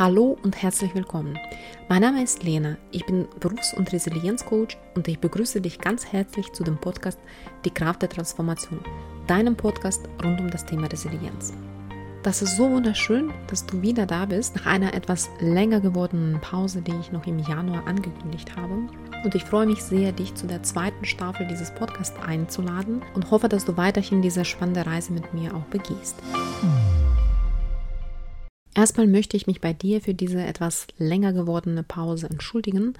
Hallo und herzlich willkommen. Mein Name ist Lena, ich bin Berufs- und Resilienzcoach und ich begrüße dich ganz herzlich zu dem Podcast Die Kraft der Transformation, deinem Podcast rund um das Thema Resilienz. Das ist so wunderschön, dass du wieder da bist, nach einer etwas länger gewordenen Pause, die ich noch im Januar angekündigt habe. Und ich freue mich sehr, dich zu der zweiten Staffel dieses Podcasts einzuladen und hoffe, dass du weiterhin diese spannende Reise mit mir auch begehst. Erstmal möchte ich mich bei dir für diese etwas länger gewordene Pause entschuldigen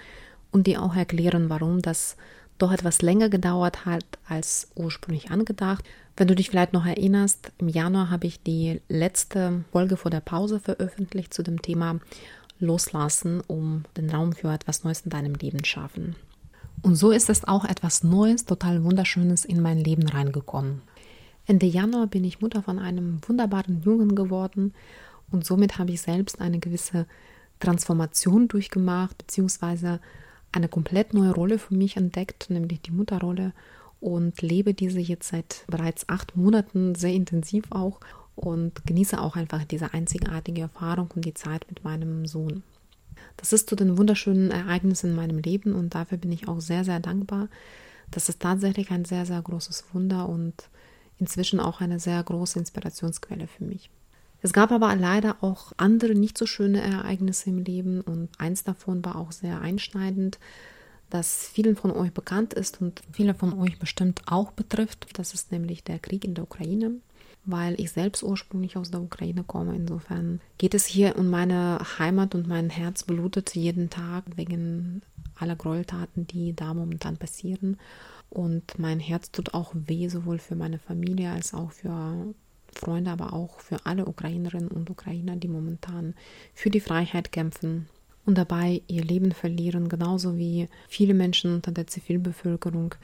und dir auch erklären, warum das doch etwas länger gedauert hat als ursprünglich angedacht. Wenn du dich vielleicht noch erinnerst, im Januar habe ich die letzte Folge vor der Pause veröffentlicht zu dem Thema Loslassen, um den Raum für etwas Neues in deinem Leben schaffen. Und so ist es auch etwas Neues, total Wunderschönes in mein Leben reingekommen. Ende Januar bin ich Mutter von einem wunderbaren Jungen geworden und somit habe ich selbst eine gewisse Transformation durchgemacht, beziehungsweise eine komplett neue Rolle für mich entdeckt, nämlich die Mutterrolle und lebe diese jetzt seit bereits acht Monaten sehr intensiv auch und genieße auch einfach diese einzigartige Erfahrung und die Zeit mit meinem Sohn. Das ist zu den wunderschönen Ereignissen in meinem Leben und dafür bin ich auch sehr, sehr dankbar. Das ist tatsächlich ein sehr, sehr großes Wunder und inzwischen auch eine sehr große Inspirationsquelle für mich. Es gab aber leider auch andere nicht so schöne Ereignisse im Leben und eins davon war auch sehr einschneidend, das vielen von euch bekannt ist und viele von euch bestimmt auch betrifft. Das ist nämlich der Krieg in der Ukraine, weil ich selbst ursprünglich aus der Ukraine komme. Insofern geht es hier um meine Heimat und mein Herz blutet jeden Tag wegen aller Gräueltaten, die da momentan passieren. Und mein Herz tut auch weh, sowohl für meine Familie als auch für Freunde, aber auch für alle Ukrainerinnen und Ukrainer, die momentan für die Freiheit kämpfen und dabei ihr Leben verlieren, genauso wie viele Menschen unter der Zivilbevölkerung,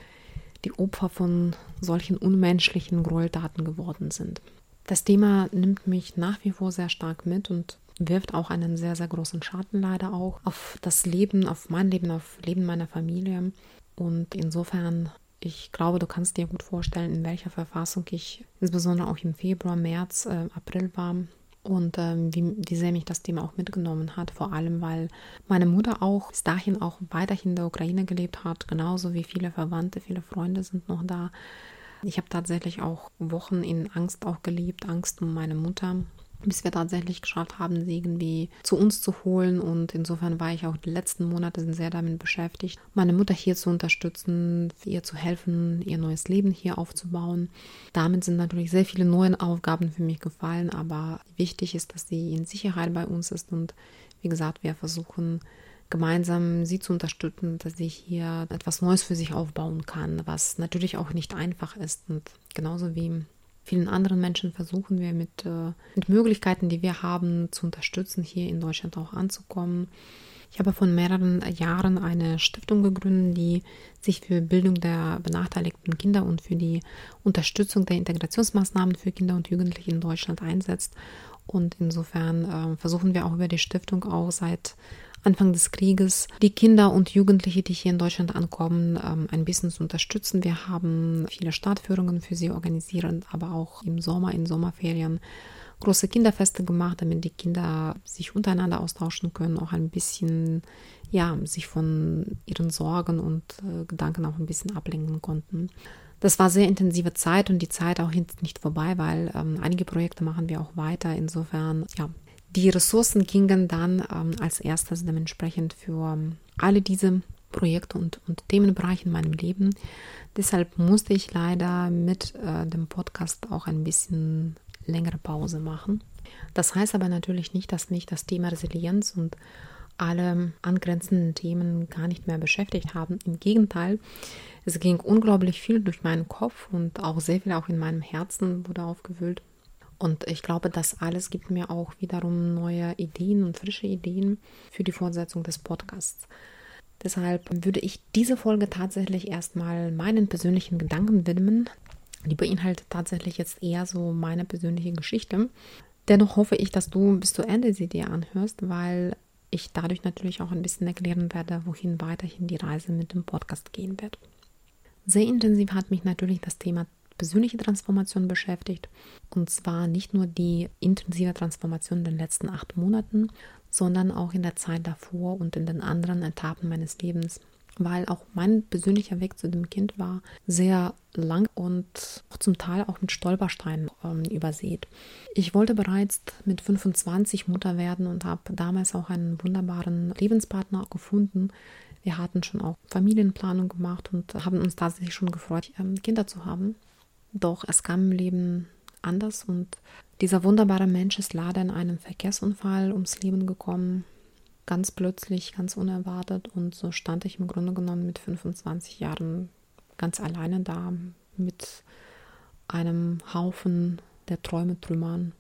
die Opfer von solchen unmenschlichen Gräueltaten geworden sind. Das Thema nimmt mich nach wie vor sehr stark mit und wirft auch einen sehr, sehr großen Schatten leider auch auf das Leben, auf mein Leben, auf Leben meiner Familie. Und insofern ich glaube, du kannst dir gut vorstellen, in welcher Verfassung ich insbesondere auch im Februar, März, äh, April war und ähm, wie, wie sehr mich das Thema auch mitgenommen hat. Vor allem, weil meine Mutter auch bis dahin auch weiterhin in der Ukraine gelebt hat, genauso wie viele Verwandte, viele Freunde sind noch da. Ich habe tatsächlich auch Wochen in Angst auch gelebt, Angst um meine Mutter, bis wir tatsächlich geschafft haben, sie irgendwie zu uns zu holen. Und insofern war ich auch die letzten Monate sehr damit beschäftigt, meine Mutter hier zu unterstützen, ihr zu helfen, ihr neues Leben hier aufzubauen. Damit sind natürlich sehr viele neue Aufgaben für mich gefallen, aber wichtig ist, dass sie in Sicherheit bei uns ist. Und wie gesagt, wir versuchen gemeinsam sie zu unterstützen, dass sie hier etwas Neues für sich aufbauen kann, was natürlich auch nicht einfach ist. Und genauso wie vielen anderen Menschen versuchen wir mit, äh, mit Möglichkeiten, die wir haben, zu unterstützen, hier in Deutschland auch anzukommen. Ich habe vor mehreren Jahren eine Stiftung gegründet, die sich für Bildung der benachteiligten Kinder und für die Unterstützung der Integrationsmaßnahmen für Kinder und Jugendliche in Deutschland einsetzt. Und insofern äh, versuchen wir auch über die Stiftung auch seit Anfang des Krieges die Kinder und Jugendliche, die hier in Deutschland ankommen, ähm, ein bisschen zu unterstützen. Wir haben viele Startführungen für sie organisiert, aber auch im Sommer, in Sommerferien große Kinderfeste gemacht, damit die Kinder sich untereinander austauschen können, auch ein bisschen, ja, sich von ihren Sorgen und äh, Gedanken auch ein bisschen ablenken konnten. Das war sehr intensive Zeit und die Zeit auch nicht vorbei, weil ähm, einige Projekte machen wir auch weiter. Insofern, ja, die Ressourcen gingen dann ähm, als erstes dementsprechend für ähm, alle diese Projekte und, und Themenbereiche in meinem Leben. Deshalb musste ich leider mit äh, dem Podcast auch ein bisschen längere Pause machen. Das heißt aber natürlich nicht, dass mich das Thema Resilienz und alle angrenzenden Themen gar nicht mehr beschäftigt haben. Im Gegenteil, es ging unglaublich viel durch meinen Kopf und auch sehr viel auch in meinem Herzen wurde aufgewühlt. Und ich glaube, das alles gibt mir auch wiederum neue Ideen und frische Ideen für die Fortsetzung des Podcasts. Deshalb würde ich diese Folge tatsächlich erstmal meinen persönlichen Gedanken widmen. Die beinhaltet tatsächlich jetzt eher so meine persönliche Geschichte. Dennoch hoffe ich, dass du bis zu Ende sie dir anhörst, weil ich dadurch natürlich auch ein bisschen erklären werde, wohin weiterhin die Reise mit dem Podcast gehen wird. Sehr intensiv hat mich natürlich das Thema persönliche Transformation beschäftigt. Und zwar nicht nur die intensive Transformation in den letzten acht Monaten, sondern auch in der Zeit davor und in den anderen Etappen meines Lebens. Weil auch mein persönlicher Weg zu dem Kind war sehr lang und zum Teil auch mit Stolpersteinen ähm, übersät. Ich wollte bereits mit 25 Mutter werden und habe damals auch einen wunderbaren Lebenspartner gefunden, wir hatten schon auch Familienplanung gemacht und haben uns tatsächlich schon gefreut, ähm, Kinder zu haben. Doch es kam im Leben anders und dieser wunderbare Mensch ist leider in einem Verkehrsunfall ums Leben gekommen. Ganz plötzlich, ganz unerwartet. Und so stand ich im Grunde genommen mit 25 Jahren ganz alleine da mit einem Haufen der Träume trümmern.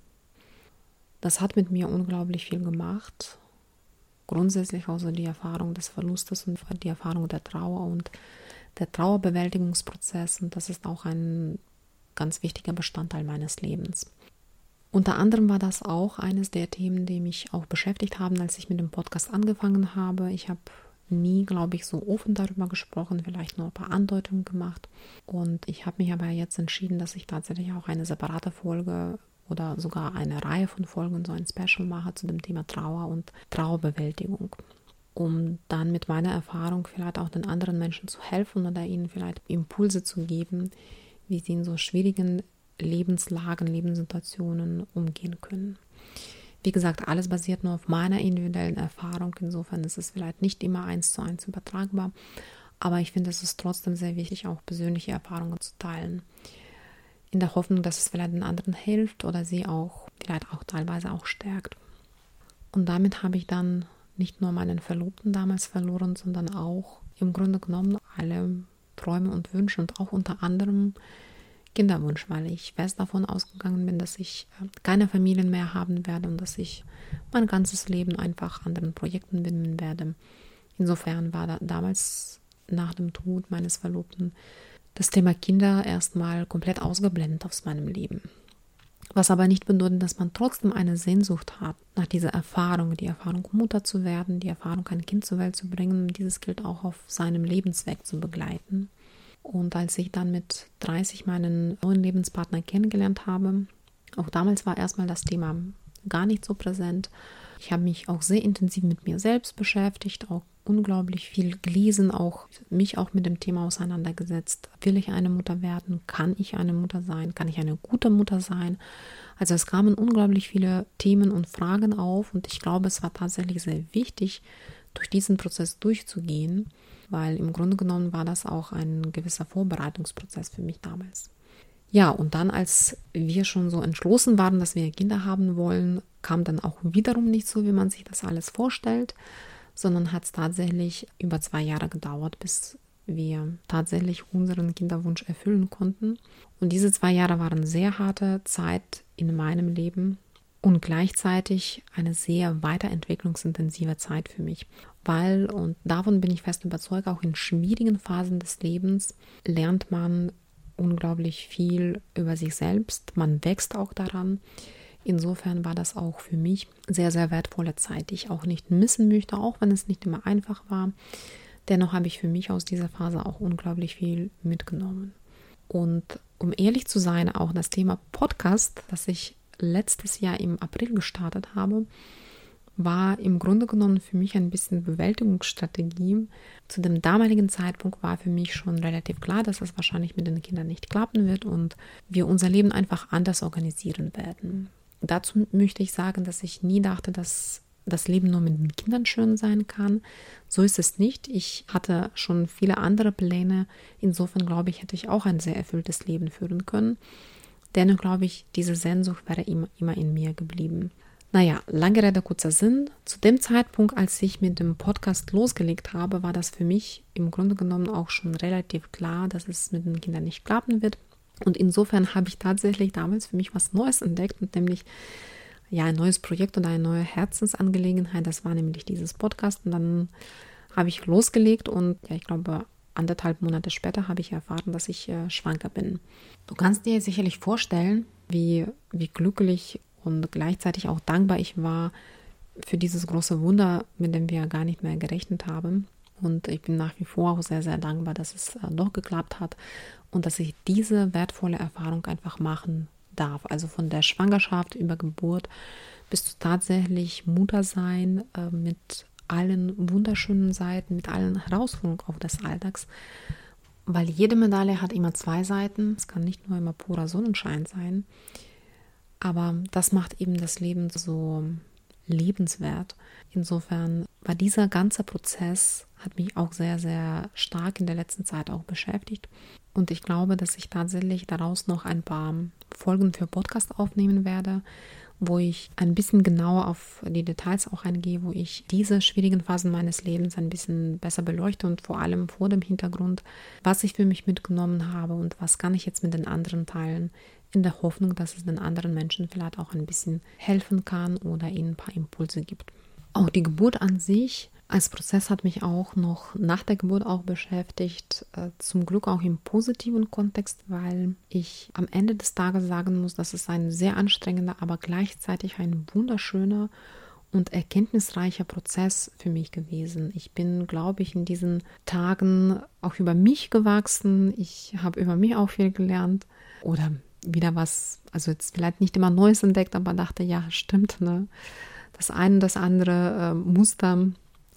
Das hat mit mir unglaublich viel gemacht grundsätzlich also die Erfahrung des Verlustes und die Erfahrung der Trauer und der Trauerbewältigungsprozess. Und das ist auch ein ganz wichtiger Bestandteil meines Lebens. Unter anderem war das auch eines der Themen, die mich auch beschäftigt haben, als ich mit dem Podcast angefangen habe. Ich habe nie, glaube ich, so offen darüber gesprochen, vielleicht nur ein paar Andeutungen gemacht. Und ich habe mich aber jetzt entschieden, dass ich tatsächlich auch eine separate Folge oder sogar eine Reihe von Folgen, so ein Special mache zu dem Thema Trauer und Trauerbewältigung, um dann mit meiner Erfahrung vielleicht auch den anderen Menschen zu helfen oder ihnen vielleicht Impulse zu geben, wie sie in so schwierigen Lebenslagen, Lebenssituationen umgehen können. Wie gesagt, alles basiert nur auf meiner individuellen Erfahrung. Insofern ist es vielleicht nicht immer eins zu eins übertragbar. Aber ich finde, es ist trotzdem sehr wichtig, auch persönliche Erfahrungen zu teilen in der Hoffnung, dass es vielleicht den anderen hilft oder sie auch vielleicht auch teilweise auch stärkt. Und damit habe ich dann nicht nur meinen Verlobten damals verloren, sondern auch im Grunde genommen alle Träume und Wünsche und auch unter anderem Kinderwunsch, weil ich fest davon ausgegangen bin, dass ich äh, keine Familien mehr haben werde und dass ich mein ganzes Leben einfach anderen Projekten widmen werde. Insofern war da damals nach dem Tod meines Verlobten das Thema Kinder erstmal komplett ausgeblendet aus meinem Leben. Was aber nicht bedeutet, dass man trotzdem eine Sehnsucht hat nach dieser Erfahrung, die Erfahrung, Mutter zu werden, die Erfahrung, ein Kind zur Welt zu bringen. Dieses gilt auch auf seinem Lebensweg zu begleiten. Und als ich dann mit 30 meinen neuen Lebenspartner kennengelernt habe, auch damals war erstmal das Thema gar nicht so präsent. Ich habe mich auch sehr intensiv mit mir selbst beschäftigt, auch unglaublich viel gelesen, auch mich auch mit dem Thema auseinandergesetzt. Will ich eine Mutter werden? Kann ich eine Mutter sein? Kann ich eine gute Mutter sein? Also es kamen unglaublich viele Themen und Fragen auf und ich glaube, es war tatsächlich sehr wichtig, durch diesen Prozess durchzugehen, weil im Grunde genommen war das auch ein gewisser Vorbereitungsprozess für mich damals. Ja, und dann, als wir schon so entschlossen waren, dass wir Kinder haben wollen, kam dann auch wiederum nicht so, wie man sich das alles vorstellt sondern hat es tatsächlich über zwei Jahre gedauert, bis wir tatsächlich unseren Kinderwunsch erfüllen konnten. Und diese zwei Jahre waren sehr harte Zeit in meinem Leben und gleichzeitig eine sehr weiterentwicklungsintensive Zeit für mich. Weil, und davon bin ich fest überzeugt, auch in schwierigen Phasen des Lebens lernt man unglaublich viel über sich selbst. Man wächst auch daran. Insofern war das auch für mich sehr, sehr wertvolle Zeit, die ich auch nicht missen möchte, auch wenn es nicht immer einfach war. Dennoch habe ich für mich aus dieser Phase auch unglaublich viel mitgenommen. Und um ehrlich zu sein, auch das Thema Podcast, das ich letztes Jahr im April gestartet habe, war im Grunde genommen für mich ein bisschen Bewältigungsstrategie. Zu dem damaligen Zeitpunkt war für mich schon relativ klar, dass es wahrscheinlich mit den Kindern nicht klappen wird und wir unser Leben einfach anders organisieren werden. Dazu möchte ich sagen, dass ich nie dachte, dass das Leben nur mit den Kindern schön sein kann. So ist es nicht. Ich hatte schon viele andere Pläne. Insofern glaube ich, hätte ich auch ein sehr erfülltes Leben führen können. Dennoch glaube ich, diese Sehnsucht wäre immer, immer in mir geblieben. Naja, lange Rede, kurzer Sinn. Zu dem Zeitpunkt, als ich mit dem Podcast losgelegt habe, war das für mich im Grunde genommen auch schon relativ klar, dass es mit den Kindern nicht klappen wird. Und insofern habe ich tatsächlich damals für mich was Neues entdeckt, nämlich ja ein neues Projekt und eine neue Herzensangelegenheit. Das war nämlich dieses Podcast. Und dann habe ich losgelegt und ja, ich glaube, anderthalb Monate später habe ich erfahren, dass ich äh, schwanger bin. Du kannst dir sicherlich vorstellen, wie, wie glücklich und gleichzeitig auch dankbar ich war für dieses große Wunder, mit dem wir gar nicht mehr gerechnet haben. Und ich bin nach wie vor auch sehr, sehr dankbar, dass es äh, doch geklappt hat und dass ich diese wertvolle Erfahrung einfach machen darf. Also von der Schwangerschaft über Geburt bis zu tatsächlich Mutter sein äh, mit allen wunderschönen Seiten, mit allen Herausforderungen auch des Alltags. Weil jede Medaille hat immer zwei Seiten. Es kann nicht nur immer purer Sonnenschein sein. Aber das macht eben das Leben so lebenswert. Insofern war dieser ganze Prozess, hat mich auch sehr, sehr stark in der letzten Zeit auch beschäftigt. Und ich glaube, dass ich tatsächlich daraus noch ein paar Folgen für Podcast aufnehmen werde, wo ich ein bisschen genauer auf die Details auch eingehe, wo ich diese schwierigen Phasen meines Lebens ein bisschen besser beleuchte und vor allem vor dem Hintergrund, was ich für mich mitgenommen habe und was kann ich jetzt mit den anderen teilen, in der Hoffnung, dass es den anderen Menschen vielleicht auch ein bisschen helfen kann oder ihnen ein paar Impulse gibt. Auch die Geburt an sich als Prozess hat mich auch noch nach der Geburt auch beschäftigt, äh, zum Glück auch im positiven Kontext, weil ich am Ende des Tages sagen muss, dass es ein sehr anstrengender, aber gleichzeitig ein wunderschöner und erkenntnisreicher Prozess für mich gewesen. Ich bin, glaube ich, in diesen Tagen auch über mich gewachsen. Ich habe über mich auch viel gelernt oder wieder was, also jetzt vielleicht nicht immer Neues entdeckt, aber dachte, ja, stimmt, ne? Das eine, das andere äh, Muster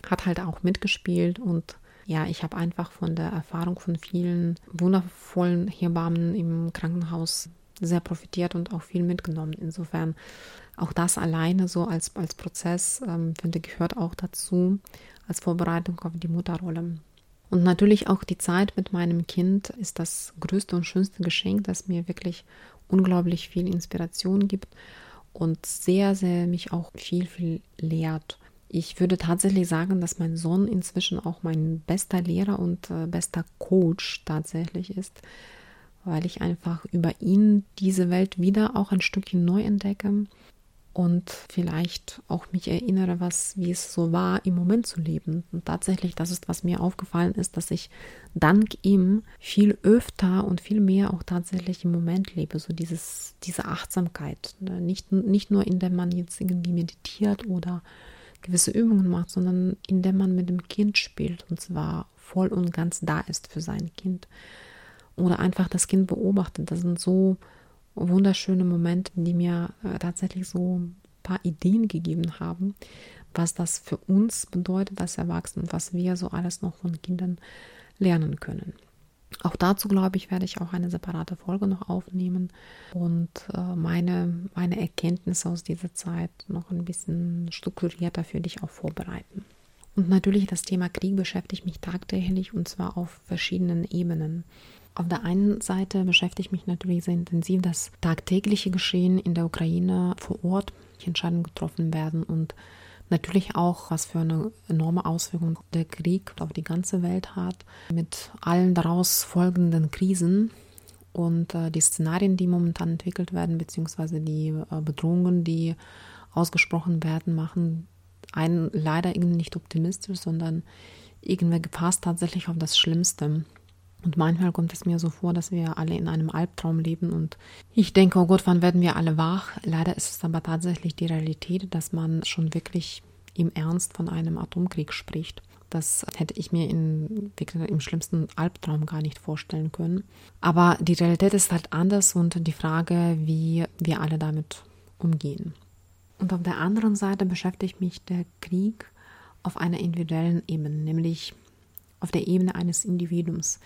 hat halt auch mitgespielt und ja, ich habe einfach von der Erfahrung von vielen wundervollen Hebammen im Krankenhaus sehr profitiert und auch viel mitgenommen. Insofern auch das alleine so als, als Prozess, ähm, finde gehört auch dazu, als Vorbereitung auf die Mutterrolle. Und natürlich auch die Zeit mit meinem Kind ist das größte und schönste Geschenk, das mir wirklich unglaublich viel Inspiration gibt und sehr, sehr mich auch viel, viel lehrt. Ich würde tatsächlich sagen, dass mein Sohn inzwischen auch mein bester Lehrer und äh, bester Coach tatsächlich ist, weil ich einfach über ihn diese Welt wieder auch ein Stückchen neu entdecke und vielleicht auch mich erinnere, was wie es so war, im Moment zu leben. Und tatsächlich, das ist, was mir aufgefallen ist, dass ich dank ihm viel öfter und viel mehr auch tatsächlich im Moment lebe. So dieses, diese Achtsamkeit. Ne? Nicht, nicht nur, indem man jetzt irgendwie meditiert oder gewisse Übungen macht, sondern indem man mit dem Kind spielt und zwar voll und ganz da ist für sein Kind. Oder einfach das Kind beobachtet. Das sind so wunderschöne Momente, die mir äh, tatsächlich so ein paar Ideen gegeben haben, was das für uns bedeutet als Erwachsene und was wir so alles noch von Kindern lernen können. Auch dazu, glaube ich, werde ich auch eine separate Folge noch aufnehmen und äh, meine, meine Erkenntnisse aus dieser Zeit noch ein bisschen strukturierter für dich auch vorbereiten. Und natürlich das Thema Krieg beschäftigt mich tagtäglich und zwar auf verschiedenen Ebenen. Auf der einen Seite beschäftigt mich natürlich sehr intensiv das tagtägliche Geschehen in der Ukraine vor Ort, Entscheidungen getroffen werden und Natürlich auch, was für eine enorme Auswirkung der Krieg auf die ganze Welt hat, mit allen daraus folgenden Krisen und äh, die Szenarien, die momentan entwickelt werden, beziehungsweise die äh, Bedrohungen, die ausgesprochen werden, machen einen leider irgendwie nicht optimistisch, sondern irgendwie gefasst tatsächlich auf das Schlimmste. Und manchmal kommt es mir so vor, dass wir alle in einem Albtraum leben und ich denke, oh Gott, wann werden wir alle wach? Leider ist es aber tatsächlich die Realität, dass man schon wirklich im Ernst von einem Atomkrieg spricht. Das hätte ich mir in, im schlimmsten Albtraum gar nicht vorstellen können. Aber die Realität ist halt anders und die Frage, wie wir alle damit umgehen. Und auf der anderen Seite beschäftigt mich der Krieg auf einer individuellen Ebene, nämlich auf der Ebene eines Individuums,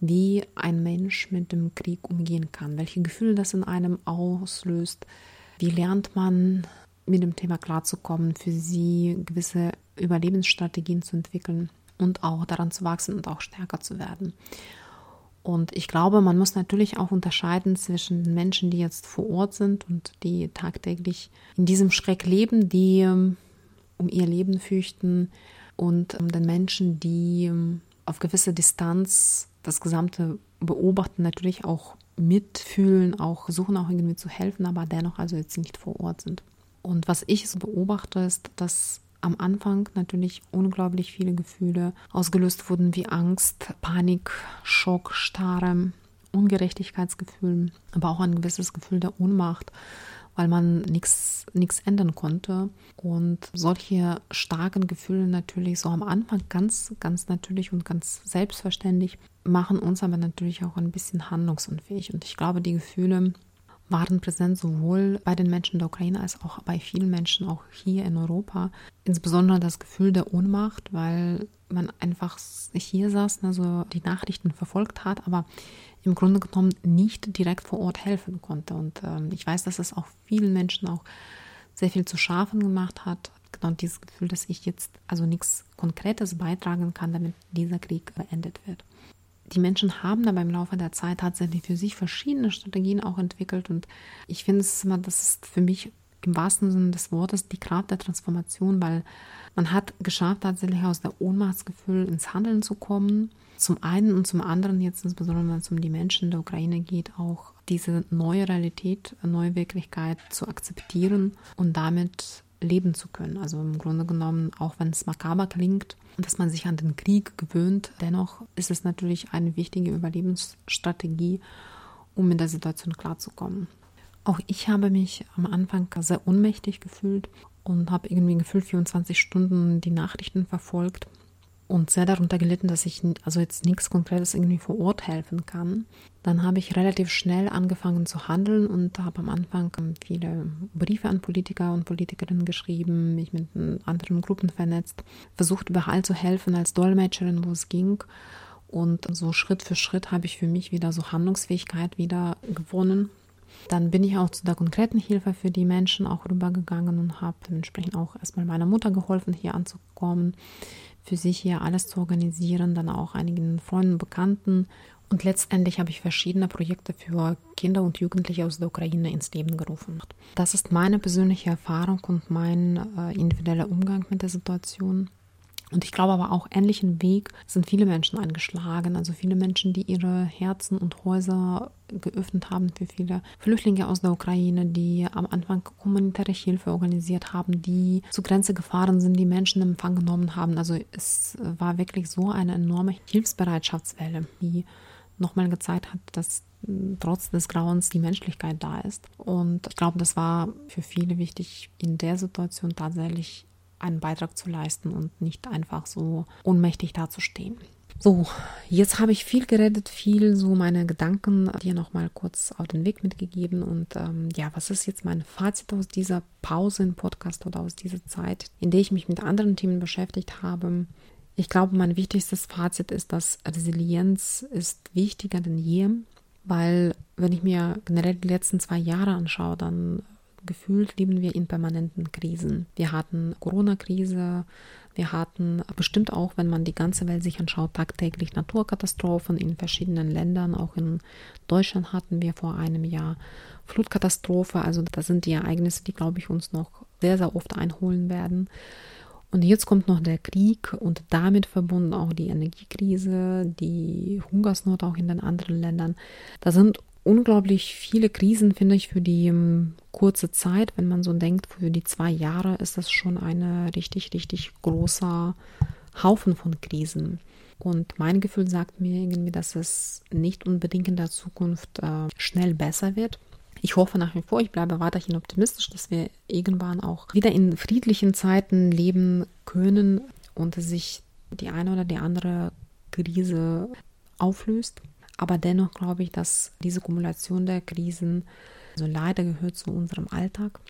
wie ein Mensch mit dem Krieg umgehen kann, welche Gefühle das in einem auslöst, wie lernt man mit dem Thema klarzukommen, für sie gewisse Überlebensstrategien zu entwickeln und auch daran zu wachsen und auch stärker zu werden. Und ich glaube, man muss natürlich auch unterscheiden zwischen Menschen, die jetzt vor Ort sind und die tagtäglich in diesem Schreck leben, die ähm, um ihr Leben fürchten, und ähm, den Menschen, die ähm, auf gewisse Distanz das Gesamte beobachten, natürlich auch mitfühlen, auch suchen auch irgendwie zu helfen, aber dennoch also jetzt nicht vor Ort sind. Und was ich so beobachte, ist, dass am Anfang natürlich unglaublich viele Gefühle ausgelöst wurden, wie Angst, Panik, Schock, Starre, Ungerechtigkeitsgefühl, aber auch ein gewisses Gefühl der Ohnmacht weil man nichts ändern konnte. Und solche starken Gefühle natürlich so am Anfang ganz, ganz natürlich und ganz selbstverständlich machen uns aber natürlich auch ein bisschen handlungsunfähig. Und ich glaube, die Gefühle waren präsent sowohl bei den Menschen der Ukraine als auch bei vielen Menschen auch hier in Europa. Insbesondere das Gefühl der Ohnmacht, weil man einfach hier saß, also die Nachrichten verfolgt hat, aber im Grunde genommen nicht direkt vor Ort helfen konnte. Und ähm, ich weiß, dass es auch vielen Menschen auch sehr viel zu schaffen gemacht hat. Genau dieses Gefühl, dass ich jetzt also nichts Konkretes beitragen kann, damit dieser Krieg beendet wird die Menschen haben aber im Laufe der Zeit tatsächlich für sich verschiedene Strategien auch entwickelt. Und ich finde es immer, das ist für mich im wahrsten Sinne des Wortes die Kraft der Transformation, weil man hat geschafft, tatsächlich aus der Ohnmachtsgefühl ins Handeln zu kommen. Zum einen und zum anderen, jetzt insbesondere wenn es um die Menschen der Ukraine geht, auch diese neue Realität, neue Wirklichkeit zu akzeptieren und damit leben zu können. Also im Grunde genommen, auch wenn es makaber klingt, dass man sich an den Krieg gewöhnt, dennoch ist es natürlich eine wichtige Überlebensstrategie, um in der Situation klarzukommen. Auch ich habe mich am Anfang sehr ohnmächtig gefühlt und habe irgendwie gefühlt 24 Stunden die Nachrichten verfolgt und sehr darunter gelitten, dass ich also jetzt nichts Konkretes irgendwie vor Ort helfen kann. Dann habe ich relativ schnell angefangen zu handeln und habe am Anfang viele Briefe an Politiker und Politikerinnen geschrieben, mich mit anderen Gruppen vernetzt, versucht überall zu helfen als Dolmetscherin, wo es ging. Und so Schritt für Schritt habe ich für mich wieder so Handlungsfähigkeit wieder gewonnen. Dann bin ich auch zu der konkreten Hilfe für die Menschen auch rübergegangen und habe dementsprechend auch erstmal meiner Mutter geholfen, hier anzukommen für sich hier alles zu organisieren, dann auch einigen Freunden, Bekannten. Und letztendlich habe ich verschiedene Projekte für Kinder und Jugendliche aus der Ukraine ins Leben gerufen. Das ist meine persönliche Erfahrung und mein äh, individueller Umgang mit der Situation. Und ich glaube aber auch, ähnlichen Weg sind viele Menschen eingeschlagen. Also viele Menschen, die ihre Herzen und Häuser geöffnet haben für viele Flüchtlinge aus der Ukraine, die am Anfang humanitäre Hilfe organisiert haben, die zur Grenze gefahren sind, die Menschen in Empfang genommen haben. Also es war wirklich so eine enorme Hilfsbereitschaftswelle, die nochmal gezeigt hat, dass trotz des Grauens die Menschlichkeit da ist. Und ich glaube, das war für viele wichtig, in der Situation tatsächlich einen Beitrag zu leisten und nicht einfach so ohnmächtig dazustehen. So, jetzt habe ich viel geredet, viel so meine Gedanken dir nochmal kurz auf den Weg mitgegeben. Und ähm, ja, was ist jetzt mein Fazit aus dieser Pause im Podcast oder aus dieser Zeit, in der ich mich mit anderen Themen beschäftigt habe? Ich glaube, mein wichtigstes Fazit ist, dass Resilienz ist wichtiger denn je, weil wenn ich mir generell die letzten zwei Jahre anschaue, dann gefühlt leben wir in permanenten Krisen. Wir hatten Corona-Krise, wir hatten bestimmt auch, wenn man die ganze Welt sich anschaut, tagtäglich Naturkatastrophen in verschiedenen Ländern. Auch in Deutschland hatten wir vor einem Jahr Flutkatastrophe. Also das sind die Ereignisse, die, glaube ich, uns noch sehr, sehr oft einholen werden. Und jetzt kommt noch der Krieg und damit verbunden auch die Energiekrise, die Hungersnot auch in den anderen Ländern. Da sind unglaublich viele Krisen, finde ich, für die um, ähm, kurze Zeit. Wenn man so denkt, für die zwei Jahre ist das schon ein richtig, richtig großer Haufen von Krisen. Und mein Gefühl sagt mir irgendwie, dass es nicht unbedingt in der Zukunft äh, schnell besser wird. Ich hoffe nach wie vor, ich bleibe weiterhin optimistisch, dass wir irgendwann auch wieder in friedlichen Zeiten leben können und sich die eine oder die andere Krise auflöst. Aber dennoch glaube ich, dass diese Kumulation der Krisen also leider gehört zu unserem Alltag.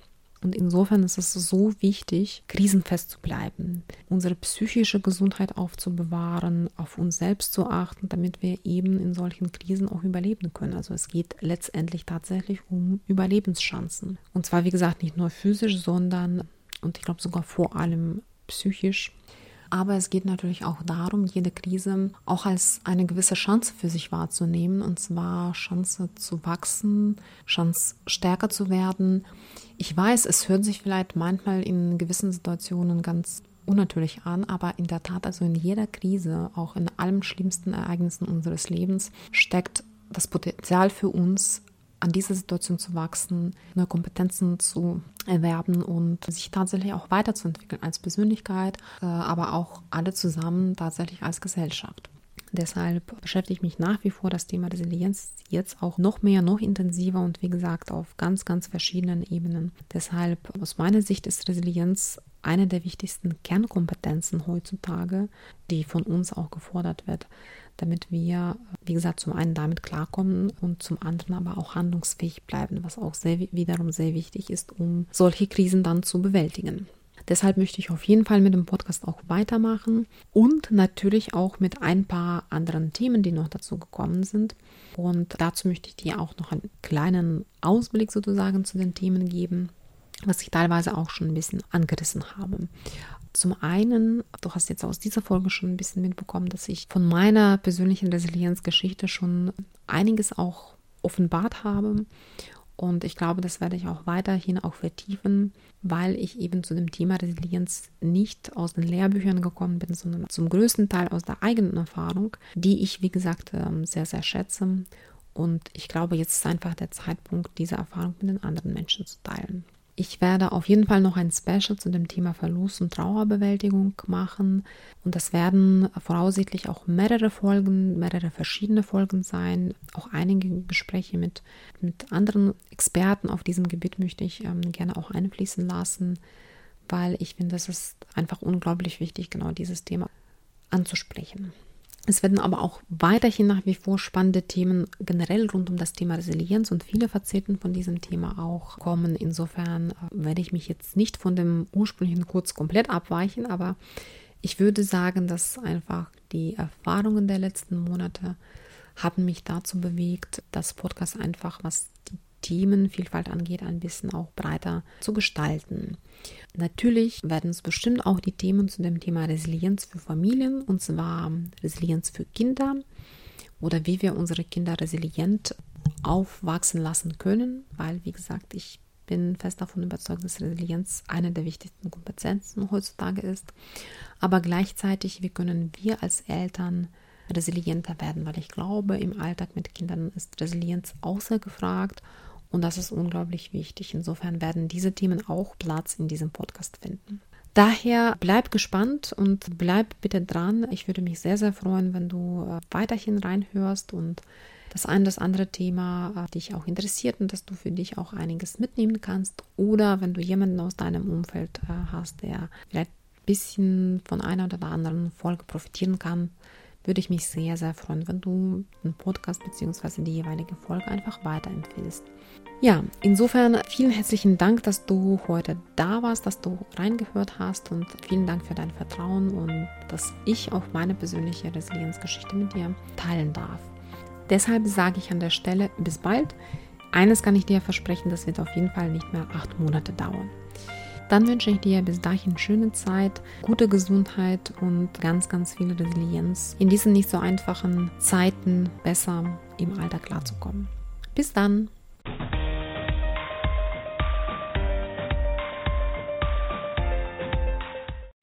Und insofern ist es so wichtig, krisenfest zu bleiben, unsere psychische Gesundheit aufzubewahren, auf uns selbst zu achten, damit wir eben in solchen Krisen auch überleben können. Also es geht letztendlich tatsächlich um Überlebenschancen. Und zwar, wie gesagt, nicht nur physisch, sondern, und ich glaube sogar vor allem psychisch. Aber es geht natürlich auch darum, jede Krise auch als eine gewisse Chance für sich wahrzunehmen. Und zwar Chance zu wachsen, Chance stärker zu werden. Ich weiß, es hört sich vielleicht manchmal in gewissen Situationen ganz unnatürlich an, aber in der Tat, also in jeder Krise, auch in allen schlimmsten Ereignissen unseres Lebens, steckt das Potenzial für uns, an dieser Situation zu wachsen, neue Kompetenzen zu erwerben und sich tatsächlich auch weiterzuentwickeln als Persönlichkeit, äh, aber auch alle zusammen tatsächlich als Gesellschaft. Deshalb beschäftigt mich nach wie vor das Thema Resilienz jetzt auch noch mehr, noch intensiver und wie gesagt auf ganz, ganz verschiedenen Ebenen. Deshalb aus meiner Sicht ist Resilienz eine der wichtigsten Kernkompetenzen heutzutage, die von uns auch gefordert wird, damit wir, wie gesagt, zum einen damit klarkommen und zum anderen aber auch handlungsfähig bleiben, was auch sehr, wiederum sehr wichtig ist, um solche Krisen dann zu bewältigen. Deshalb möchte ich auf jeden Fall mit dem Podcast auch weitermachen und natürlich auch mit ein paar anderen Themen, die noch dazu gekommen sind. Und dazu möchte ich dir auch noch einen kleinen Ausblick sozusagen zu den Themen geben, was ich teilweise auch schon ein bisschen angerissen habe. Zum einen, du hast jetzt aus dieser Folge schon ein bisschen mitbekommen, dass ich von meiner persönlichen Resilienzgeschichte schon einiges auch offenbart habe und ich glaube, das werde ich auch weiterhin auch vertiefen, weil ich eben zu dem Thema Resilienz nicht aus den Lehrbüchern gekommen bin, sondern zum größten Teil aus der eigenen Erfahrung, die ich, wie gesagt, ähm, sehr, sehr schätze. Und ich glaube, jetzt ist einfach der Zeitpunkt, diese Erfahrung mit den anderen Menschen zu teilen. Ich werde auf jeden Fall noch ein Special zu dem Thema Verlust und Trauerbewältigung machen. Und das werden voraussichtlich auch mehrere Folgen, mehrere verschiedene Folgen sein. Auch einige Gespräche mit, mit anderen Experten auf diesem Gebiet möchte ich ähm, gerne auch einfließen lassen, weil ich finde, das ist einfach unglaublich wichtig, genau dieses Thema anzusprechen. Es werden aber auch weiterhin nach wie vor spannende Themen generell rund um das Thema Resilienz und viele Facetten von diesem Thema auch kommen. Insofern äh, werde ich mich jetzt nicht von dem ursprünglichen Kurs komplett abweichen, aber ich würde sagen, dass einfach die Erfahrungen der letzten Monate haben mich dazu bewegt, das Podcast einfach, was die Themenvielfalt angeht, ein bisschen auch breiter zu gestalten. Natürlich werden es bestimmt auch die Themen zu dem Thema Resilienz für Familien, und zwar Resilienz für Kinder oder wie wir unsere Kinder resilient aufwachsen lassen können, weil, wie gesagt, ich bin fest davon überzeugt, dass Resilienz eine der wichtigsten Kompetenzen heutzutage ist. Aber gleichzeitig, wie können wir als Eltern resilienter werden, weil ich glaube, im Alltag mit Kindern ist Resilienz außer gefragt und das ist unglaublich wichtig. Insofern werden diese Themen auch Platz in diesem Podcast finden. Daher bleib gespannt und bleib bitte dran. Ich würde mich sehr, sehr freuen, wenn du äh, weiterhin reinhörst und das ein das andere Thema äh, dich auch interessiert und dass du für dich auch einiges mitnehmen kannst. Oder wenn du jemanden aus deinem Umfeld äh, hast, der vielleicht ein bisschen von einer oder der anderen Folge profitieren kann, würde ich mich sehr, sehr freuen, wenn du den Podcast bzw. die jeweilige Folge einfach weiterempfehlst. Ja, insofern vielen herzlichen Dank, dass du heute da warst, dass du reingehört hast und vielen Dank für dein Vertrauen und dass ich auch meine persönliche Resilienzgeschichte mit dir teilen darf. Deshalb sage ich an der Stelle bis bald. Eines kann ich dir versprechen, das wird auf jeden Fall nicht mehr acht Monate dauern. Dann wünsche ich dir bis dahin schöne Zeit, gute Gesundheit und ganz, ganz viel Resilienz, in diesen nicht so einfachen Zeiten besser im Alter klarzukommen. Bis dann!